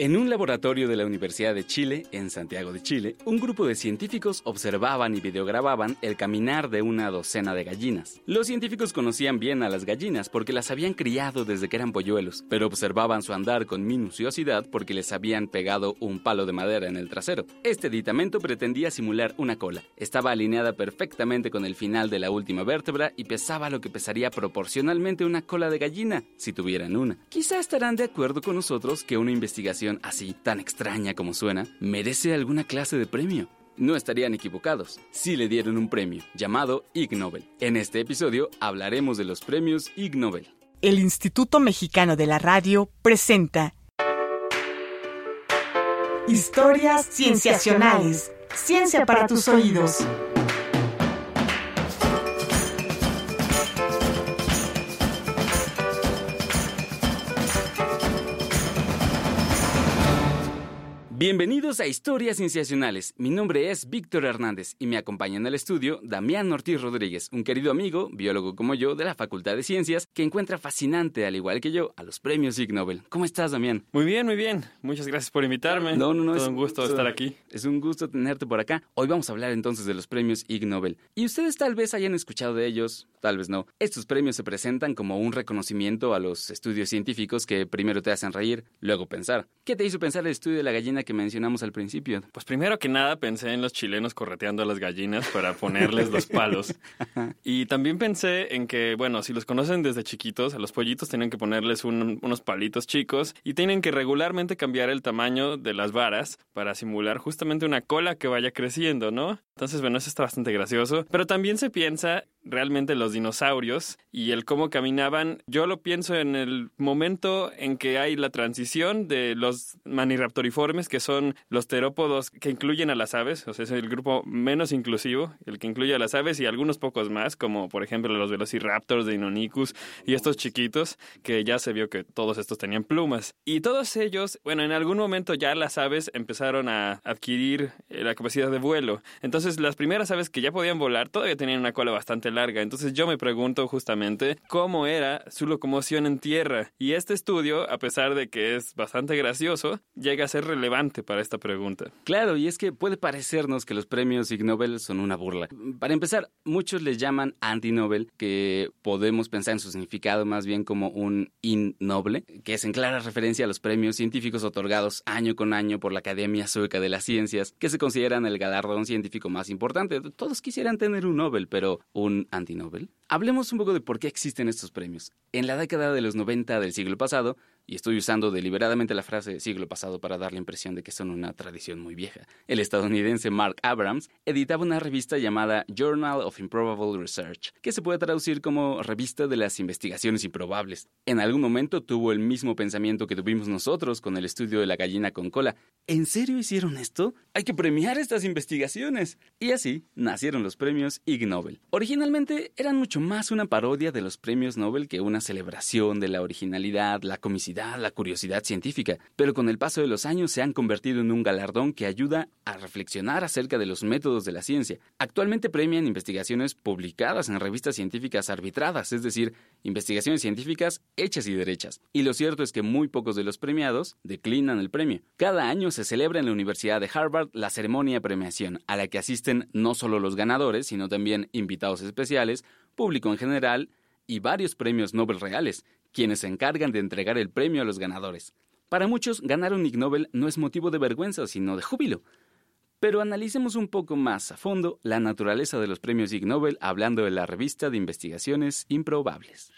En un laboratorio de la Universidad de Chile, en Santiago de Chile, un grupo de científicos observaban y videogrababan el caminar de una docena de gallinas. Los científicos conocían bien a las gallinas porque las habían criado desde que eran polluelos, pero observaban su andar con minuciosidad porque les habían pegado un palo de madera en el trasero. Este aditamento pretendía simular una cola. Estaba alineada perfectamente con el final de la última vértebra y pesaba lo que pesaría proporcionalmente una cola de gallina, si tuvieran una. Quizá estarán de acuerdo con nosotros que una investigación así, tan extraña como suena, merece alguna clase de premio. No estarían equivocados si le dieron un premio llamado Ig Nobel. En este episodio hablaremos de los premios Ig Nobel. El Instituto Mexicano de la Radio presenta Historias Cienciacionales. Ciencia para tus oídos. Bienvenidos a Historias Cienciacionales. Mi nombre es Víctor Hernández y me acompaña en el estudio Damián Ortiz Rodríguez, un querido amigo, biólogo como yo, de la Facultad de Ciencias, que encuentra fascinante, al igual que yo, a los premios Ig Nobel. ¿Cómo estás, Damián? Muy bien, muy bien. Muchas gracias por invitarme. No, no, no. es un gusto estar aquí. Es un gusto tenerte por acá. Hoy vamos a hablar entonces de los premios Ig Nobel. Y ustedes tal vez hayan escuchado de ellos, tal vez no. Estos premios se presentan como un reconocimiento a los estudios científicos que primero te hacen reír, luego pensar. ¿Qué te hizo pensar el estudio de la gallina que mencionamos al principio? Pues primero que nada pensé en los chilenos correteando a las gallinas para ponerles los palos. Y también pensé en que, bueno, si los conocen desde chiquitos, a los pollitos tienen que ponerles unos palitos chicos y tienen que regularmente cambiar el tamaño de las varas para simular justamente una cola que vaya creciendo, ¿no? Entonces, bueno, eso está bastante gracioso. Pero también se piensa realmente en los dinosaurios y el cómo caminaban. Yo lo pienso en el momento en que hay la transición de los maniraptoriformes, que son los terópodos que incluyen a las aves, o sea, es el grupo menos inclusivo, el que incluye a las aves y algunos pocos más, como por ejemplo los velociraptors de Inonicus y estos chiquitos, que ya se vio que todos estos tenían plumas. Y todos ellos, bueno, en algún momento ya las aves empezaron a adquirir eh, la capacidad de vuelo. Entonces, las primeras aves que ya podían volar todavía tenían una cola bastante larga. Entonces, yo me pregunto justamente cómo era su locomoción en tierra. Y este estudio, a pesar de que es bastante gracioso, llega a ser relevante para esta pregunta. Claro, y es que puede parecernos que los premios Ig Nobel son una burla. Para empezar, muchos les llaman anti-Nobel, que podemos pensar en su significado más bien como un innoble, que es en clara referencia a los premios científicos otorgados año con año por la Academia Sueca de las Ciencias, que se consideran el galardón científico más importante. Todos quisieran tener un Nobel, pero ¿un anti-Nobel? Hablemos un poco de por qué existen estos premios. En la década de los 90 del siglo pasado, y estoy usando deliberadamente la frase siglo pasado para dar la impresión de que son una tradición muy vieja. El estadounidense Mark Abrams editaba una revista llamada Journal of Improbable Research, que se puede traducir como revista de las investigaciones improbables. En algún momento tuvo el mismo pensamiento que tuvimos nosotros con el estudio de la gallina con cola. ¿En serio hicieron esto? Hay que premiar estas investigaciones. Y así nacieron los premios Ig Nobel. Originalmente eran mucho más una parodia de los premios Nobel que una celebración de la originalidad, la comicidad la curiosidad científica, pero con el paso de los años se han convertido en un galardón que ayuda a reflexionar acerca de los métodos de la ciencia. Actualmente premian investigaciones publicadas en revistas científicas arbitradas, es decir, investigaciones científicas hechas y derechas. Y lo cierto es que muy pocos de los premiados declinan el premio. Cada año se celebra en la Universidad de Harvard la ceremonia de premiación, a la que asisten no solo los ganadores, sino también invitados especiales, público en general y varios premios Nobel reales, quienes se encargan de entregar el premio a los ganadores. Para muchos, ganar un Ig Nobel no es motivo de vergüenza, sino de júbilo. Pero analicemos un poco más a fondo la naturaleza de los premios Ig Nobel hablando de la revista de investigaciones improbables.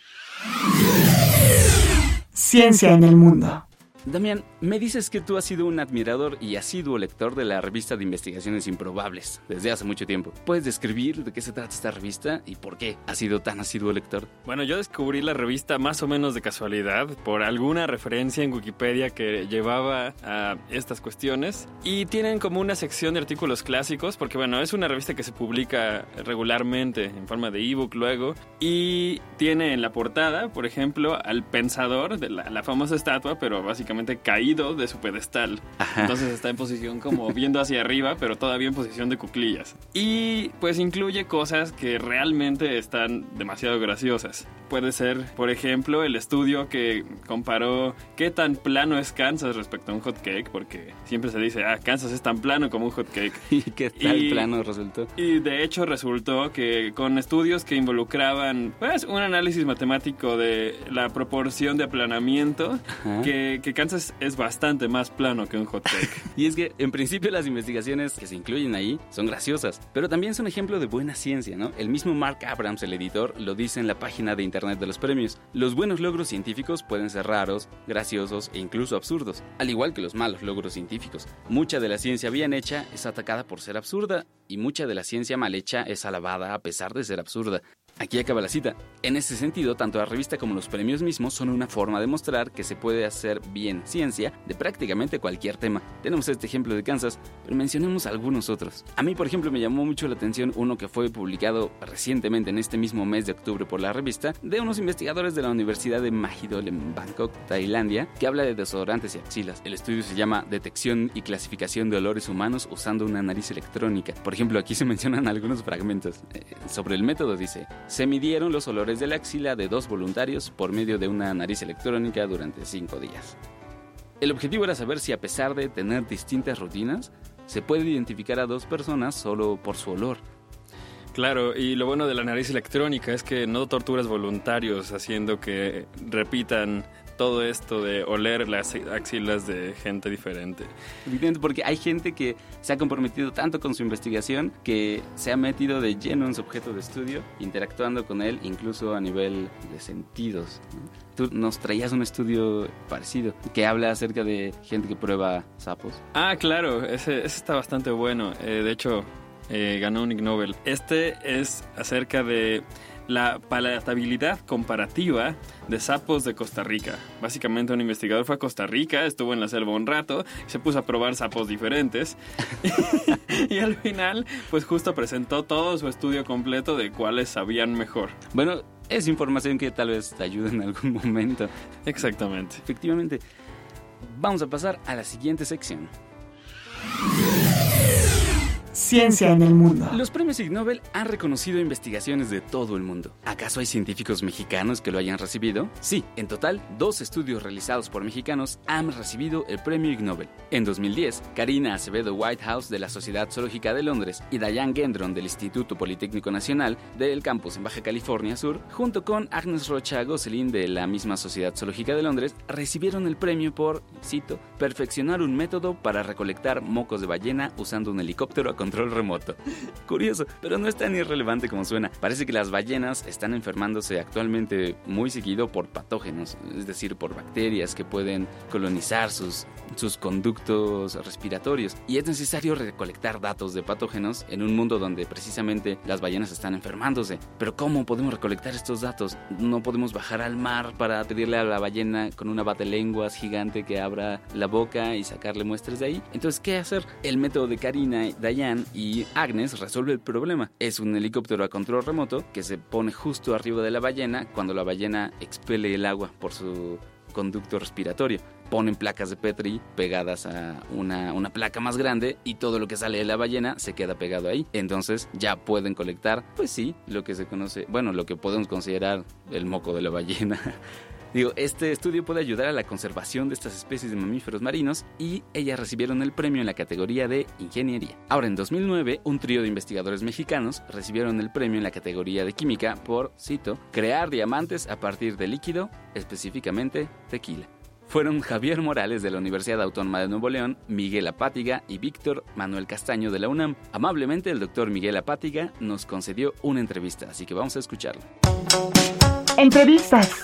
Ciencia en el mundo. Damián, me dices que tú has sido un admirador y asiduo lector de la revista de investigaciones improbables desde hace mucho tiempo. ¿Puedes describir de qué se trata esta revista y por qué has sido tan asiduo lector? Bueno, yo descubrí la revista más o menos de casualidad por alguna referencia en Wikipedia que llevaba a estas cuestiones y tienen como una sección de artículos clásicos porque bueno, es una revista que se publica regularmente en forma de ebook luego y tiene en la portada, por ejemplo, al pensador de la, la famosa estatua, pero básicamente caído de su pedestal. Entonces está en posición como viendo hacia arriba, pero todavía en posición de cuclillas. Y pues incluye cosas que realmente están demasiado graciosas. puede ser, por ejemplo, el estudio que comparó qué tan plano es Kansas respecto a un hot cake, porque siempre se dice, ah, Kansas es tan plano como un hot cake. ¿Y qué tal plano resultó? Y de hecho resultó que con estudios que involucraban, pues, un análisis matemático de la proporción de aplanamiento, que, que Es bastante más plano que un hot y es que, en principio, las investigaciones que se incluyen ahí son graciosas, pero también son ejemplo de buena ciencia, ¿no? El mismo Mark Abrams, el editor, lo dice en la página de internet de los premios. Los buenos logros científicos pueden ser raros, graciosos e incluso absurdos, al igual que los malos logros científicos. Mucha de la ciencia bien hecha es atacada por ser absurda y mucha de la ciencia mal hecha es alabada a pesar de ser absurda. Aquí acaba la cita. En ese sentido, tanto la revista como los premios mismos son una forma de mostrar que se puede hacer bien ciencia de prácticamente cualquier tema. Tenemos este ejemplo de Kansas, pero mencionemos algunos otros. A mí, por ejemplo, me llamó mucho la atención uno que fue publicado recientemente en este mismo mes de octubre por la revista, de unos investigadores de la Universidad de Mahidol en Bangkok, Tailandia, que habla de desodorantes y axilas. El estudio se llama Detección y clasificación de olores humanos usando una nariz electrónica. Por ejemplo, aquí se mencionan algunos fragmentos. Eh, sobre el método dice, se midieron los olores de la axila de dos voluntarios por medio de una nariz electrónica durante cinco días. El objetivo era saber si a pesar de tener distintas rutinas, se puede identificar a dos personas solo por su olor. Claro, y lo bueno de la nariz electrónica es que no torturas voluntarios haciendo que repitan todo esto de oler las axilas de gente diferente. Evidente, porque hay gente que se ha comprometido tanto con su investigación que se ha metido de lleno en su objeto de estudio, interactuando con él incluso a nivel de sentidos. Tú nos traías un estudio parecido que habla acerca de gente que prueba sapos. Ah, claro, ese, está bastante bueno. Eh, de hecho, eh, ganó un Ig Nobel. Este es acerca de la palatabilidad comparativa de sapos de Costa Rica. Básicamente un investigador fue a Costa Rica, estuvo en la selva un rato, se puso a probar sapos diferentes y al final pues justo presentó todo su estudio completo de cuáles sabían mejor. Bueno, es información que tal vez te ayude en algún momento. Exactamente. Efectivamente. Vamos a pasar a la siguiente sección. Ciencia en el mundo. Los premios Ig Nobel han reconocido investigaciones de todo el mundo. ¿Acaso hay científicos mexicanos que lo hayan recibido? Sí, en total, dos estudios realizados por mexicanos han recibido el premio Ig Nobel. En 2010, Karina Acevedo Whitehouse de la Sociedad Zoológica de Londres y Diane Gendron del Instituto Politécnico Nacional del campus en Baja California Sur, junto con Agnes Rocha Gosselin de la misma Sociedad Zoológica de Londres, recibieron el premio por, cito, perfeccionar un método para recolectar mocos de ballena usando un helicóptero control remoto. Curioso, pero no es tan irrelevante como suena. Parece que las ballenas están enfermándose actualmente muy seguido por patógenos, es decir, por bacterias que pueden colonizar sus, sus conductos respiratorios. Y es necesario recolectar datos de patógenos en un mundo donde precisamente las ballenas están enfermándose. Pero ¿cómo podemos recolectar estos datos? No podemos bajar al mar para pedirle a la ballena con una lenguas gigante que abra la boca y sacarle muestras de ahí. Entonces, ¿qué hacer? El método de Karina y Y Agnes resuelve el problema. Es un helicóptero a control remoto que se pone justo arriba de la ballena cuando la ballena expele el agua por su conducto respiratorio. Ponen placas de Petri pegadas a una, una, placa más grande y todo lo que sale de la ballena se queda pegado ahí. Entonces ya pueden colectar, pues sí, lo que se conoce, bueno, lo que podemos considerar el moco de la ballena. Digo, este estudio puede ayudar a la conservación de estas especies de mamíferos marinos y ellas recibieron el premio en la categoría de ingeniería. Ahora, en 2009, un trío de investigadores mexicanos recibieron el premio en la categoría de química por, cito, crear diamantes a partir de líquido, específicamente tequila fueron Javier Morales de la Universidad Autónoma de Nuevo León, Miguel Apátiga y Víctor Manuel Castaño de la UNAM. Amablemente el doctor Miguel Apátiga nos concedió una entrevista, así que vamos a escucharlo. Entrevistas.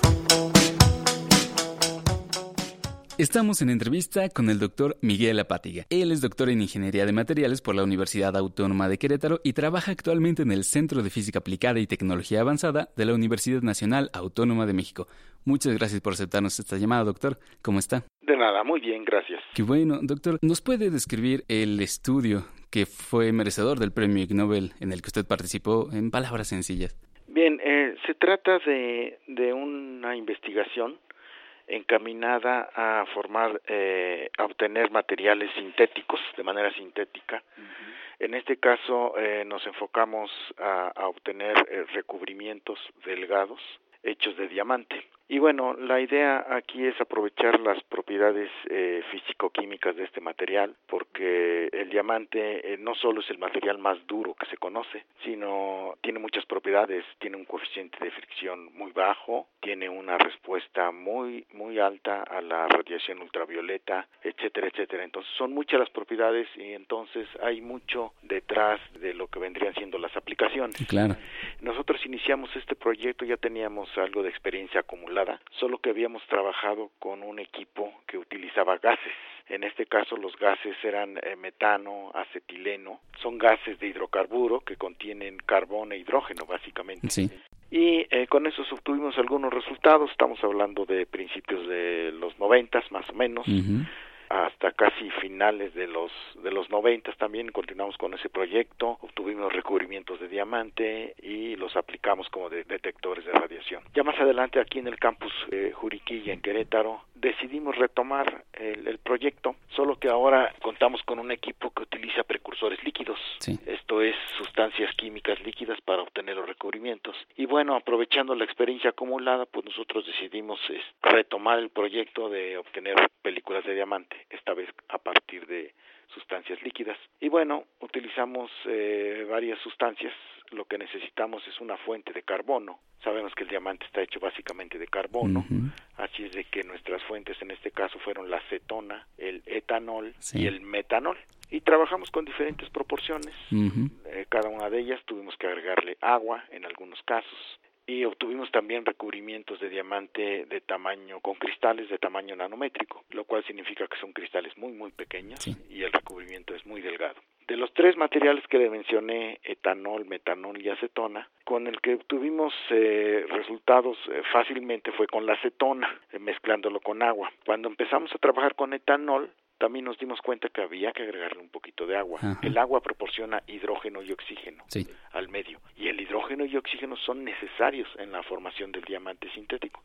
Estamos en entrevista con el doctor Miguel Apátiga. Él es doctor en Ingeniería de Materiales por la Universidad Autónoma de Querétaro y trabaja actualmente en el Centro de Física Aplicada y Tecnología Avanzada de la Universidad Nacional Autónoma de México. Muchas gracias por aceptarnos esta llamada, doctor. ¿Cómo está? De nada, muy bien, gracias. Qué bueno, doctor. ¿Nos puede describir el estudio que fue merecedor del premio Ig Nobel en el que usted participó en palabras sencillas? Bien, eh, se trata de, de una investigación encaminada a formar, eh, a obtener materiales sintéticos de manera sintética. En este caso eh, nos enfocamos a, obtener eh, recubrimientos delgados hechos de diamante. Y bueno, la idea aquí es aprovechar las propiedades eh, físico-químicas de este material, porque el diamante eh, no solo es el material más duro que se conoce, sino tiene muchas propiedades, tiene un coeficiente de fricción muy bajo, tiene una respuesta muy muy alta a la radiación ultravioleta, etcétera, etcétera. Entonces son muchas las propiedades y entonces hay mucho detrás de lo que vendrían siendo las aplicaciones. Claro. Nosotros iniciamos este proyecto, ya teníamos algo de experiencia acumulada, solo que habíamos trabajado con un equipo que utilizaba gases. En este caso los gases eran eh, metano, acetileno, son gases de hidrocarburo que contienen carbón e hidrógeno básicamente. Sí. Y eh, con eso obtuvimos algunos resultados, estamos hablando de principios de los noventas más o menos. Hasta casi finales de los de los noventas también continuamos con ese proyecto obtuvimos recubrimientos de diamante y los aplicamos como de detectores de radiación. Ya más adelante aquí en el campus eh, Juriquilla en Querétaro decidimos retomar el, el proyecto solo que ahora contamos con un equipo que utiliza precursores líquidos Sí. esto es sustancias químicas líquidas para obtener los recubrimientos y bueno aprovechando la experiencia acumulada pues nosotros decidimos es, retomar el proyecto de obtener películas de diamante esta vez a partir de sustancias líquidas. Y bueno utilizamos eh, varias sustancias. Lo que necesitamos es una fuente de carbono. Sabemos que el diamante está hecho básicamente de carbono. Así es de que nuestras fuentes en este caso fueron la acetona el etanol Sí. y el metanol. Y trabajamos con diferentes proporciones. Eh, cada una de ellas tuvimos que agregarle agua en algunos casos y obtuvimos también recubrimientos de diamante de tamaño con cristales de tamaño nanométrico, lo cual significa que son cristales muy muy pequeños Sí. y el recubrimiento es muy delgado. De los tres materiales que le mencioné, etanol, metanol y acetona, con el que obtuvimos eh, resultados eh, fácilmente fue con la acetona, eh, mezclándolo con agua. Cuando empezamos a trabajar con etanol, también nos dimos cuenta que había que agregarle un poquito de agua. Ajá. El agua proporciona hidrógeno y oxígeno Sí. al medio y el hidrógeno y oxígeno son necesarios en la formación del diamante sintético.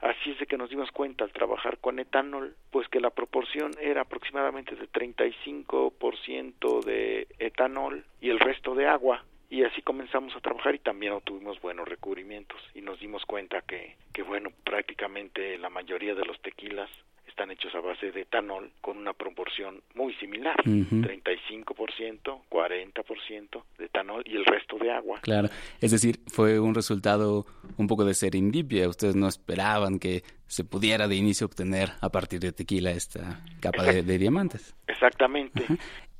Así es de que nos dimos cuenta al trabajar con etanol, pues que la proporción era aproximadamente de 35% de etanol y el resto de agua. Y así comenzamos a trabajar y también obtuvimos buenos recubrimientos y nos dimos cuenta que, que bueno, prácticamente la mayoría de los tequilas están hechos a base de etanol con una proporción muy similar, Ujú. 35%, 40% de etanol y el resto de agua. Claro, es decir, fue un resultado un poco de serendipia. Ustedes no esperaban que se pudiera de inicio obtener a partir de tequila esta capa de, de diamantes. Exactamente.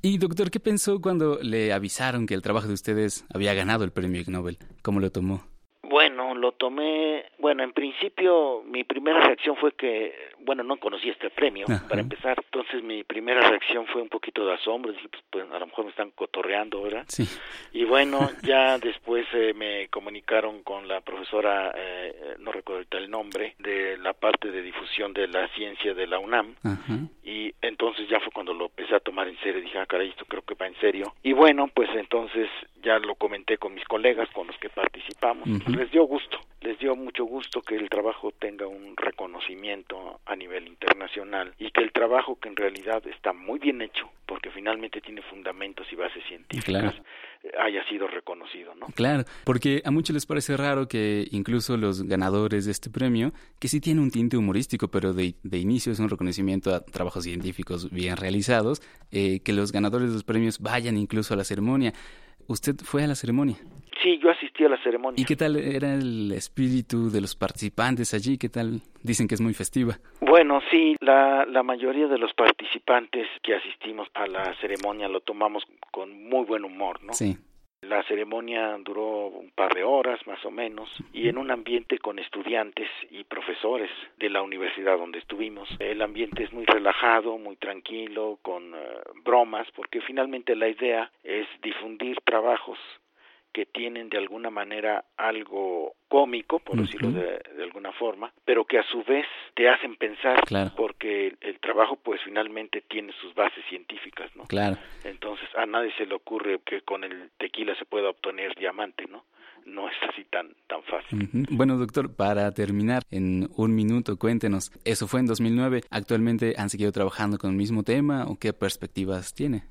Y doctor, ¿qué pensó cuando le avisaron que el trabajo de ustedes había ganado el premio Ig Nobel? ¿Cómo lo tomó? Bueno, lo tomé, bueno, en principio mi primera reacción fue que, bueno, no conocía este premio, Ajá. para empezar, entonces mi primera reacción fue un poquito de asombro, dije, pues, pues, a lo mejor me están cotorreando ahora, Sí. y bueno, ya después eh, me comunicaron con la profesora, eh, no recuerdo el nombre, de la parte de difusión de la ciencia de la UNAM, Ajá. y entonces ya fue cuando lo empecé a tomar en serio, dije, ah, caray, esto creo que va en serio. Y bueno, pues entonces ya lo comenté con mis colegas con los que participamos, les dio gusto, les dio mucho gusto que el trabajo tenga un reconocimiento a nivel internacional y que el trabajo que en realidad está muy bien hecho, porque finalmente tiene fundamentos y bases científicas, Claro. eh, haya sido reconocido, ¿no? Claro, porque a muchos les parece raro que incluso los ganadores de este premio, que sí tiene un tinte humorístico, pero de, de inicio es un reconocimiento a trabajos científicos bien realizados, eh, que los ganadores de los premios vayan incluso a la ceremonia. ¿Usted fue a la ceremonia? Sí, yo asistí a la ceremonia. ¿Y qué tal era el espíritu de los participantes allí? ¿Qué tal? Dicen que es muy festiva. Bueno, sí, la, la mayoría de los participantes que asistimos a la ceremonia lo tomamos con muy buen humor, ¿no? Sí. La ceremonia duró un par de horas más o menos y en un ambiente con estudiantes y profesores de la universidad donde estuvimos. El ambiente es muy relajado, muy tranquilo, con eh, bromas, porque finalmente la idea es difundir trabajos que tienen de alguna manera algo cómico, por decirlo de, de alguna forma, pero que a su vez te hacen pensar, Claro. porque trabajo pues finalmente tiene sus bases científicas, ¿no? Claro. Entonces a nadie se le ocurre que con el tequila se pueda obtener diamante, ¿no? No es así tan tan fácil. Bueno, doctor, para terminar, en un minuto, cuéntenos, eso fue en 2009, ¿actualmente han seguido trabajando con el mismo tema o qué perspectivas tiene?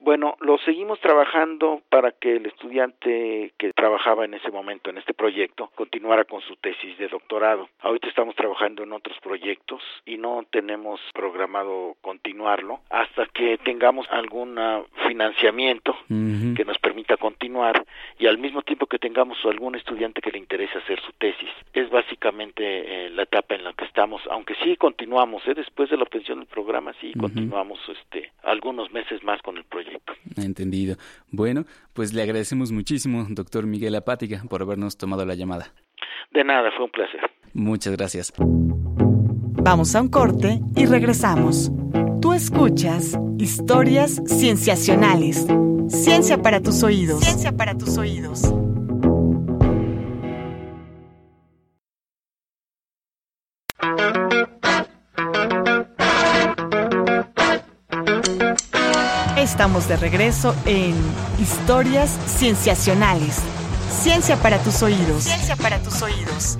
Bueno, lo seguimos trabajando para que el estudiante que trabajaba en ese momento en este proyecto continuara con su tesis de doctorado. Ahorita estamos trabajando en otros proyectos y no tenemos programado continuarlo hasta que tengamos algún financiamiento que nos permita continuar y al mismo tiempo que tengamos algún estudiante que le interese hacer su tesis. Es básicamente eh, la etapa en la que estamos, aunque sí continuamos, ¿eh? después de la obtención del programa sí continuamos este algunos meses más con el proyecto. Entendido. Bueno, pues le agradecemos muchísimo, doctor Miguel Apática, por habernos tomado la llamada. De nada, fue un placer. Muchas gracias. Vamos a un corte y regresamos. Tú escuchas historias cienciacionales. Ciencia para tus oídos. Ciencia para tus oídos. Estamos de regreso en Historias Cienciacionales. Ciencia para tus oídos. Ciencia para tus oídos.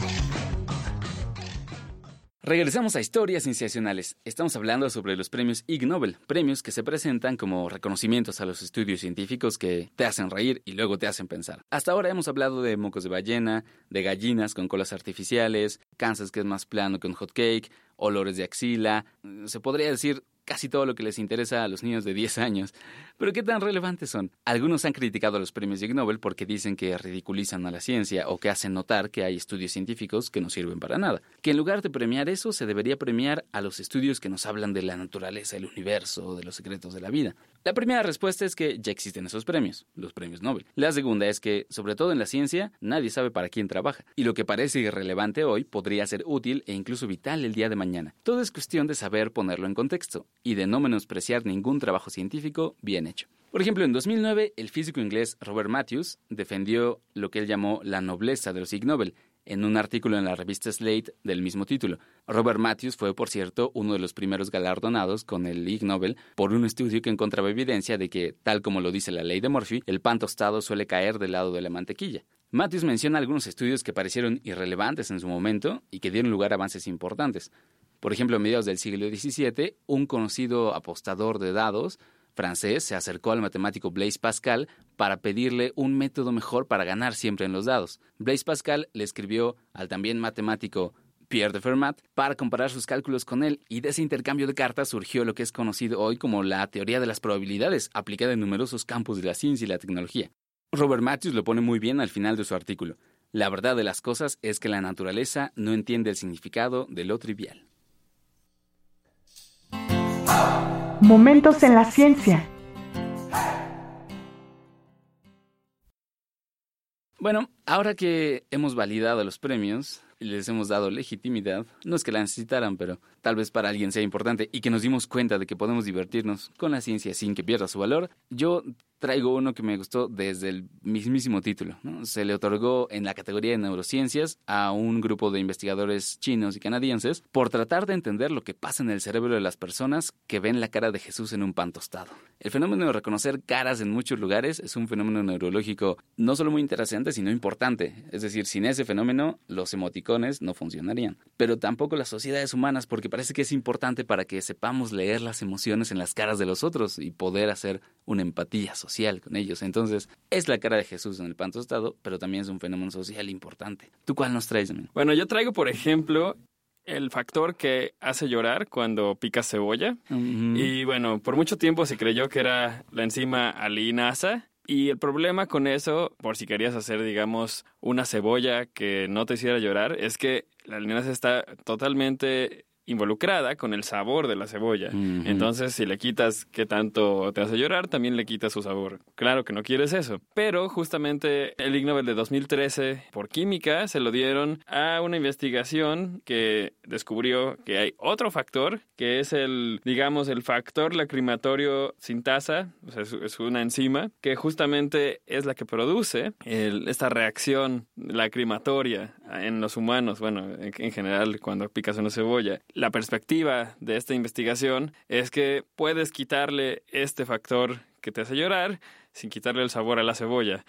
Regresamos a Historias Cienciacionales. Estamos hablando sobre los premios Ig Nobel, premios que se presentan como reconocimientos a los estudios científicos que te hacen reír y luego te hacen pensar. Hasta ahora hemos hablado de mocos de ballena, de gallinas con colas artificiales, Kansas que es más plano que un hot cake, olores de axila. Se podría decir casi todo lo que les interesa a los niños de 10 años. Pero ¿qué tan relevantes son? Algunos han criticado los premios Ig Nobel porque dicen que ridiculizan a la ciencia o que hacen notar que hay estudios científicos que no sirven para nada. Que en lugar de premiar eso, se debería premiar a los estudios que nos hablan de la naturaleza, el universo, de los secretos de la vida. La primera respuesta es que ya existen esos premios, los premios Nobel. La segunda es que, sobre todo en la ciencia, nadie sabe para quién trabaja. Y lo que parece irrelevante hoy podría ser útil e incluso vital el día de mañana. Todo es cuestión de saber ponerlo en contexto y de no menospreciar ningún trabajo científico bien hecho. Por ejemplo, en 2009, el físico inglés Robert Matthews defendió lo que él llamó la nobleza de los Ig Nobel en un artículo en la revista Slate del mismo título. Robert Matthews fue, por cierto, uno de los primeros galardonados con el Ig Nobel por un estudio que encontraba evidencia de que, tal como lo dice la ley de Murphy, el pan tostado suele caer del lado de la mantequilla. Matthews menciona algunos estudios que parecieron irrelevantes en su momento y que dieron lugar a avances importantes. Por ejemplo, a mediados del siglo XVII, un conocido apostador de dados francés se acercó al matemático Blaise Pascal para pedirle un método mejor para ganar siempre en los dados. Blaise Pascal le escribió al también matemático Pierre de Fermat para comparar sus cálculos con él y de ese intercambio de cartas surgió lo que es conocido hoy como la teoría de las probabilidades aplicada en numerosos campos de la ciencia y la tecnología. Robert Matthews lo pone muy bien al final de su artículo. La verdad de las cosas es que la naturaleza no entiende el significado de lo trivial. Momentos en la ciencia. Bueno, ahora que hemos validado los premios y les hemos dado legitimidad, no es que la necesitaran, pero tal vez para alguien sea importante y que nos dimos cuenta de que podemos divertirnos con la ciencia sin que pierda su valor, yo traigo uno que me gustó desde el mismísimo título. Se le otorgó en la categoría de neurociencias a un grupo de investigadores chinos y canadienses por tratar de entender lo que pasa en el cerebro de las personas que ven la cara de Jesús en un pan tostado. El fenómeno de reconocer caras en muchos lugares es un fenómeno neurológico no solo muy interesante, sino importante. Es decir, sin ese fenómeno, los emoticones no funcionarían. Pero tampoco las sociedades humanas, porque parece que es importante para que sepamos leer las emociones en las caras de los otros y poder hacer una empatía social con ellos. Entonces, es la cara de Jesús en el pan tostado, pero también es un fenómeno social importante. ¿Tú cuál nos traes, Bueno, yo traigo, por ejemplo, el factor que hace llorar cuando pica cebolla. Y bueno, por mucho tiempo se creyó que era la enzima alinasa. Y el problema con eso, por si querías hacer, digamos, una cebolla que no te hiciera llorar, es que la alinasa está totalmente involucrada con el sabor de la cebolla. Entonces, si le quitas qué tanto te hace llorar, también le quitas su sabor. Claro que no quieres eso. Pero justamente el Ig Nobel de 2013 por química se lo dieron a una investigación que descubrió que hay otro factor, que es el, digamos, el factor lacrimatorio sintasa, o sea, es una enzima, que justamente es la que produce esta reacción lacrimatoria en los humanos, bueno, en general cuando picas una cebolla la perspectiva de esta investigación es que puedes quitarle este factor que te hace llorar sin quitarle el sabor a la cebolla.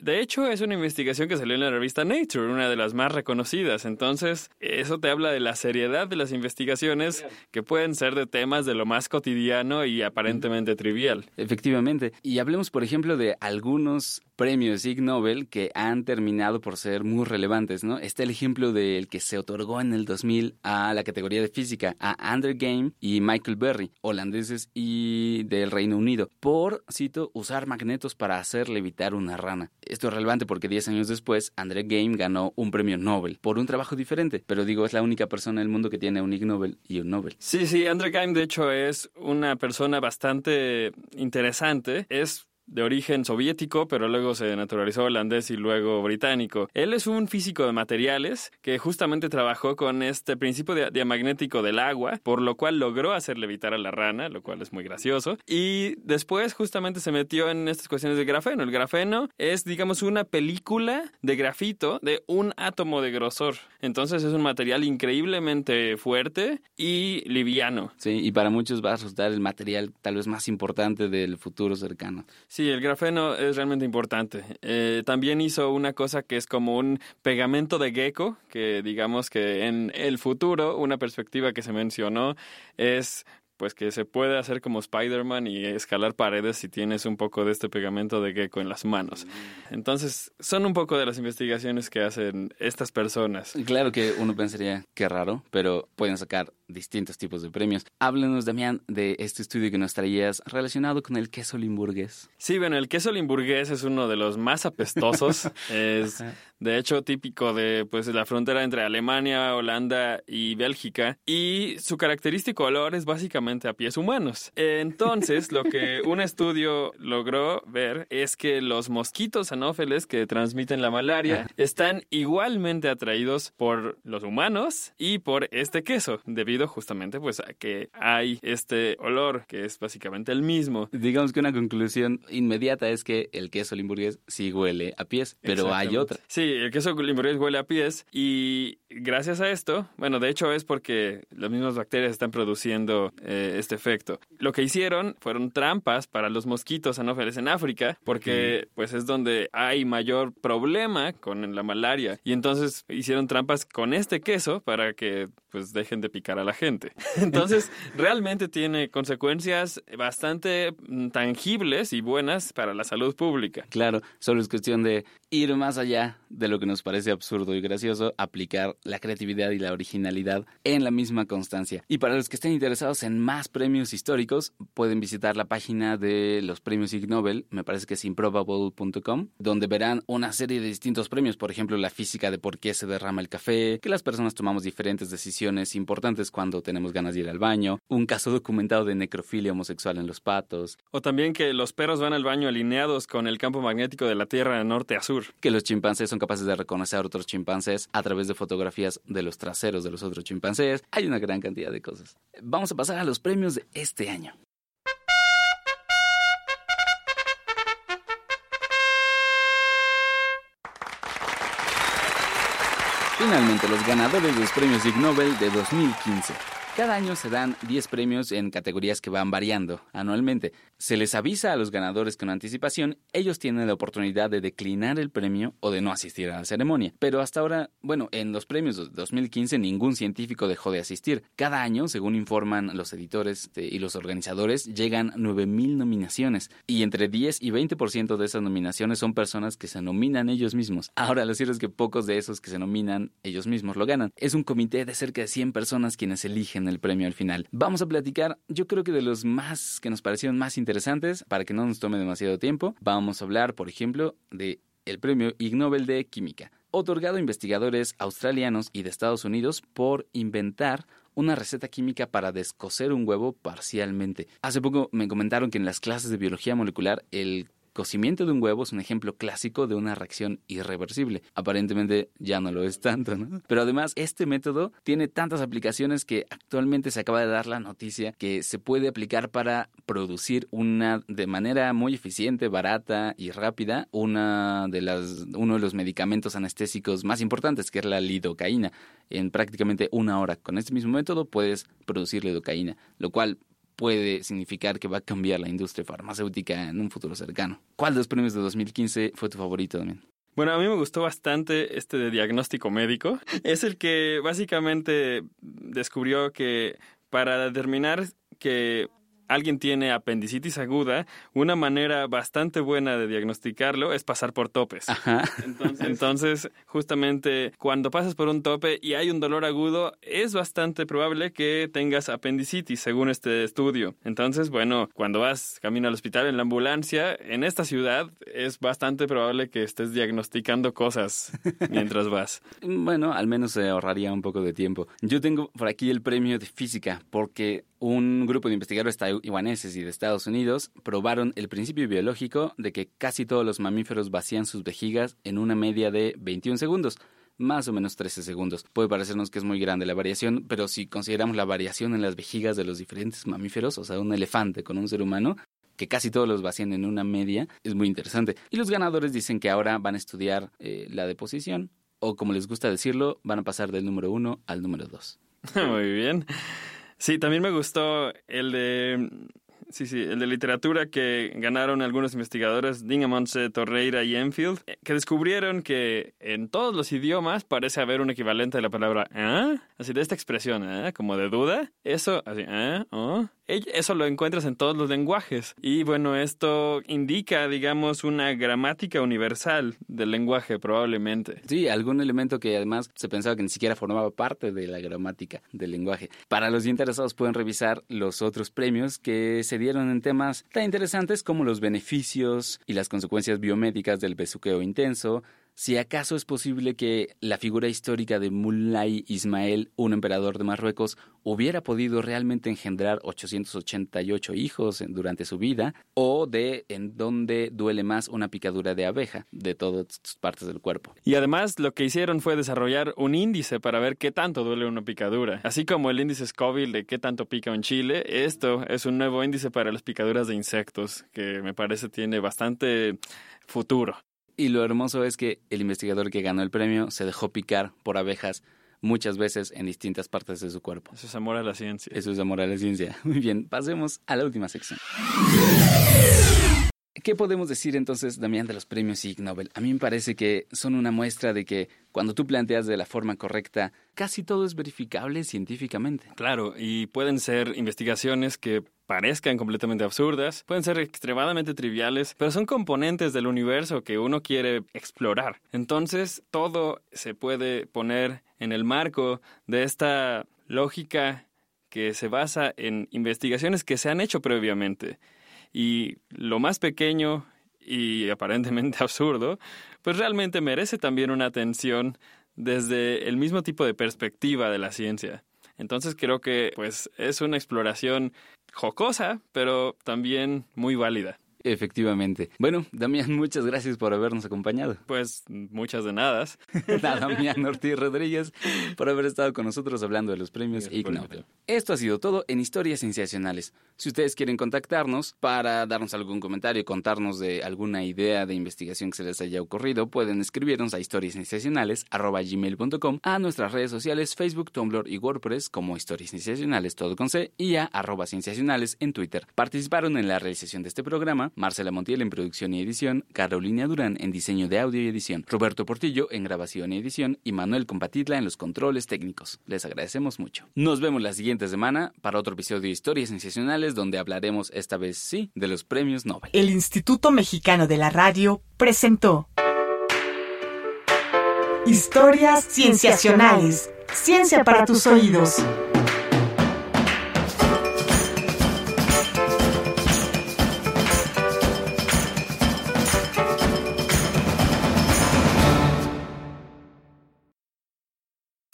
De hecho, es una investigación que salió en la revista Nature, una de las más reconocidas. Entonces, eso te habla de la seriedad de las investigaciones que pueden ser de temas de lo más cotidiano y aparentemente trivial. Efectivamente. Y hablemos, por ejemplo, de algunos premios Ig Nobel que han terminado por ser muy relevantes, ¿no? Está el ejemplo del que se otorgó en el 2000 a la categoría de física a Andrew Game y Michael Berry, holandeses y del Reino Unido, por, cito, usar para hacer levitar una rana. Esto es relevante porque 10 años después, Andrew Game ganó un premio Nobel por un trabajo diferente, pero digo, es la única persona en el mundo que tiene un Ig Nobel y un Nobel. Sí, sí, Andrew Game de hecho es una persona bastante interesante. Es de origen soviético, pero luego se naturalizó holandés y luego británico. Él es un físico de materiales que justamente trabajó con este principio diamagnético del agua, por lo cual logró hacer levitar a la rana, lo cual es muy gracioso. Y después justamente se metió en estas cuestiones de grafeno. El grafeno es, digamos, una película de grafito de un átomo de grosor. Entonces es un material increíblemente fuerte y liviano. Sí, y para muchos va a resultar el material tal vez más importante del futuro cercano. Sí, el grafeno es realmente importante. Eh, también hizo una cosa que es como un pegamento de gecko, que digamos que en el futuro, una perspectiva que se mencionó es pues que se puede hacer como Spider-Man y escalar paredes si tienes un poco de este pegamento de gecko en las manos. Mm. Entonces, son un poco de las investigaciones que hacen estas personas. Claro que uno pensaría que raro, pero pueden sacar distintos tipos de premios. Háblenos, Damián, de este estudio que nos traías relacionado con el queso limburgués. Sí, bueno, el queso limburgués es uno de los más apestosos. es de hecho típico de pues la frontera entre Alemania, Holanda y Bélgica y su característico olor es básicamente a pies humanos. Entonces, lo que un estudio logró ver es que los mosquitos anófeles que transmiten la malaria están igualmente atraídos por los humanos y por este queso, debido justamente pues a que hay este olor que es básicamente el mismo. Digamos que una conclusión inmediata es que el queso limburgués sí huele a pies, pero hay otra. Sí, el queso limburgués huele a pies y gracias a esto, bueno, de hecho es porque las mismas bacterias están produciendo eh, este efecto. Lo que hicieron fueron trampas para los mosquitos anófeles en África, porque pues es donde hay mayor problema con la malaria. Y entonces hicieron trampas con este queso para que pues dejen de picar a la gente. Entonces, realmente tiene consecuencias bastante mm, tangibles y buenas para la salud pública. Claro, solo es cuestión de ir más allá de lo que nos parece absurdo y gracioso, aplicar la creatividad y la originalidad en la misma constancia. Y para los que estén interesados en más premios históricos, pueden visitar la página de los premios Ig Nobel, me parece que es improbable.com, donde verán una serie de distintos premios, por ejemplo, la física de por qué se derrama el café, que las personas tomamos diferentes decisiones importantes cuando tenemos ganas de ir al baño, un caso documentado de necrofilia homosexual en los patos. O también que los perros van al baño alineados con el campo magnético de la Tierra norte a sur. Que los chimpancés son capaces de reconocer a otros chimpancés a través de fotografías de los traseros de los otros chimpancés. Hay una gran cantidad de cosas. Vamos a pasar a los premios de este año. Finalmente, los ganadores de los premios Ig Nobel de 2015. Cada año se dan 10 premios en categorías que van variando anualmente. Se les avisa a los ganadores con anticipación, ellos tienen la oportunidad de declinar el premio o de no asistir a la ceremonia. Pero hasta ahora, bueno, en los premios de 2015 ningún científico dejó de asistir. Cada año, según informan los editores y los organizadores, llegan 9.000 nominaciones y entre 10 y 20% de esas nominaciones son personas que se nominan ellos mismos. Ahora, lo cierto es que pocos de esos que se nominan ellos mismos lo ganan. Es un comité de cerca de 100 personas quienes eligen el premio al final. Vamos a platicar, yo creo que de los más que nos parecieron más interesantes, para que no nos tome demasiado tiempo. Vamos a hablar, por ejemplo, de el premio Ig Nobel de Química, otorgado a investigadores australianos y de Estados Unidos por inventar una receta química para descoser un huevo parcialmente. Hace poco me comentaron que en las clases de biología molecular el cocimiento de un huevo es un ejemplo clásico de una reacción irreversible. Aparentemente ya no lo es tanto, ¿no? Pero además, este método tiene tantas aplicaciones que actualmente se acaba de dar la noticia que se puede aplicar para producir una de manera muy eficiente, barata y rápida una de las uno de los medicamentos anestésicos más importantes, que es la lidocaína. En prácticamente una hora con este mismo método puedes producir lidocaína, lo cual puede significar que va a cambiar la industria farmacéutica en un futuro cercano. ¿Cuál de los premios de 2015 fue tu favorito también? Bueno, a mí me gustó bastante este de diagnóstico médico. Es el que básicamente descubrió que para determinar que alguien tiene apendicitis aguda, una manera bastante buena de diagnosticarlo es pasar por topes. Entonces, justamente cuando pasas por un tope y hay un dolor agudo, es bastante probable que tengas apendicitis, según este estudio. Entonces, bueno, cuando vas camino al hospital en la ambulancia, en esta ciudad es bastante probable que estés diagnosticando cosas mientras vas. Bueno, al menos se ahorraría un poco de tiempo. Yo tengo por aquí el premio de física, porque un grupo de investigadores taiwaneses y de Estados Unidos probaron el principio biológico de que casi todos los mamíferos vacían sus vejigas en una media de 21 segundos más o menos 13 segundos. Puede parecernos que es muy grande la variación, pero si consideramos la variación en las vejigas de los diferentes mamíferos, o sea, un elefante con un ser humano, que casi todos los vacían en una media, es muy interesante. Y los ganadores dicen que ahora van a estudiar eh, la deposición, o como les gusta decirlo, van a pasar del número 1 al número 2. muy bien. Sí, también me gustó el de Sí, sí, el de literatura que ganaron algunos investigadores, Dingamonse, Torreira y Enfield, eh, que descubrieron que en todos los idiomas parece haber un equivalente de la palabra ¿eh? así de esta expresión, ¿eh? como de duda. Eso, así, ¿eh? ¿Oh? Eso lo encuentras en todos los lenguajes. Y bueno, esto indica, digamos, una gramática universal del lenguaje, probablemente. Sí, algún elemento que además se pensaba que ni siquiera formaba parte de la gramática del lenguaje. Para los interesados pueden revisar los otros premios que se dieron en temas tan interesantes como los beneficios y las consecuencias biomédicas del besuqueo intenso, si acaso es posible que la figura histórica de Mulay Ismael, un emperador de Marruecos, hubiera podido realmente engendrar 888 hijos durante su vida, o de en dónde duele más una picadura de abeja de todas partes del cuerpo. Y además lo que hicieron fue desarrollar un índice para ver qué tanto duele una picadura. Así como el índice Scoville de qué tanto pica un chile, esto es un nuevo índice para las picaduras de insectos que me parece tiene bastante futuro. Y lo hermoso es que el investigador que ganó el premio se dejó picar por abejas muchas veces en distintas partes de su cuerpo. Eso es amor a la ciencia. Eso es amor a la ciencia. Muy bien, pasemos a la última sección. ¿Qué podemos decir entonces, Damián, de los premios Ig Nobel? A mí me parece que son una muestra de que cuando tú planteas de la forma correcta, casi todo es verificable científicamente. Claro, y pueden ser investigaciones que parezcan completamente absurdas, pueden ser extremadamente triviales, pero son componentes del universo que uno quiere explorar. Entonces, todo se puede poner en el marco de esta lógica que se basa en investigaciones que se han hecho previamente y lo más pequeño y aparentemente absurdo, pues realmente merece también una atención desde el mismo tipo de perspectiva de la ciencia. Entonces creo que pues es una exploración jocosa, pero también muy válida. Efectivamente. Bueno, Damián, muchas gracias por habernos acompañado. Pues muchas de nada. Damián Ortiz Rodríguez por haber estado con nosotros hablando de los premios Ig Nobel. Esto ha sido todo en Historias Sensacionales. Si ustedes quieren contactarnos para darnos algún comentario, contarnos de alguna idea de investigación que se les haya ocurrido, pueden escribirnos a historiassensacionales.gmail.com, a nuestras redes sociales Facebook, Tumblr y WordPress como Historias Sensacionales, todo con C, y a arroba sensacionales en Twitter. Participaron en la realización de este Marcela Montiel en producción y edición, Carolina Durán en diseño de audio y edición, Roberto Portillo en grabación y edición y Manuel Compatitla en los controles técnicos. Les agradecemos mucho. Nos vemos la siguiente semana para otro episodio de Historias Sensacionales donde hablaremos esta vez sí de los premios Nobel. El Instituto Mexicano de la Radio presentó Historias Cienciacionales. Ciencia para tus oídos.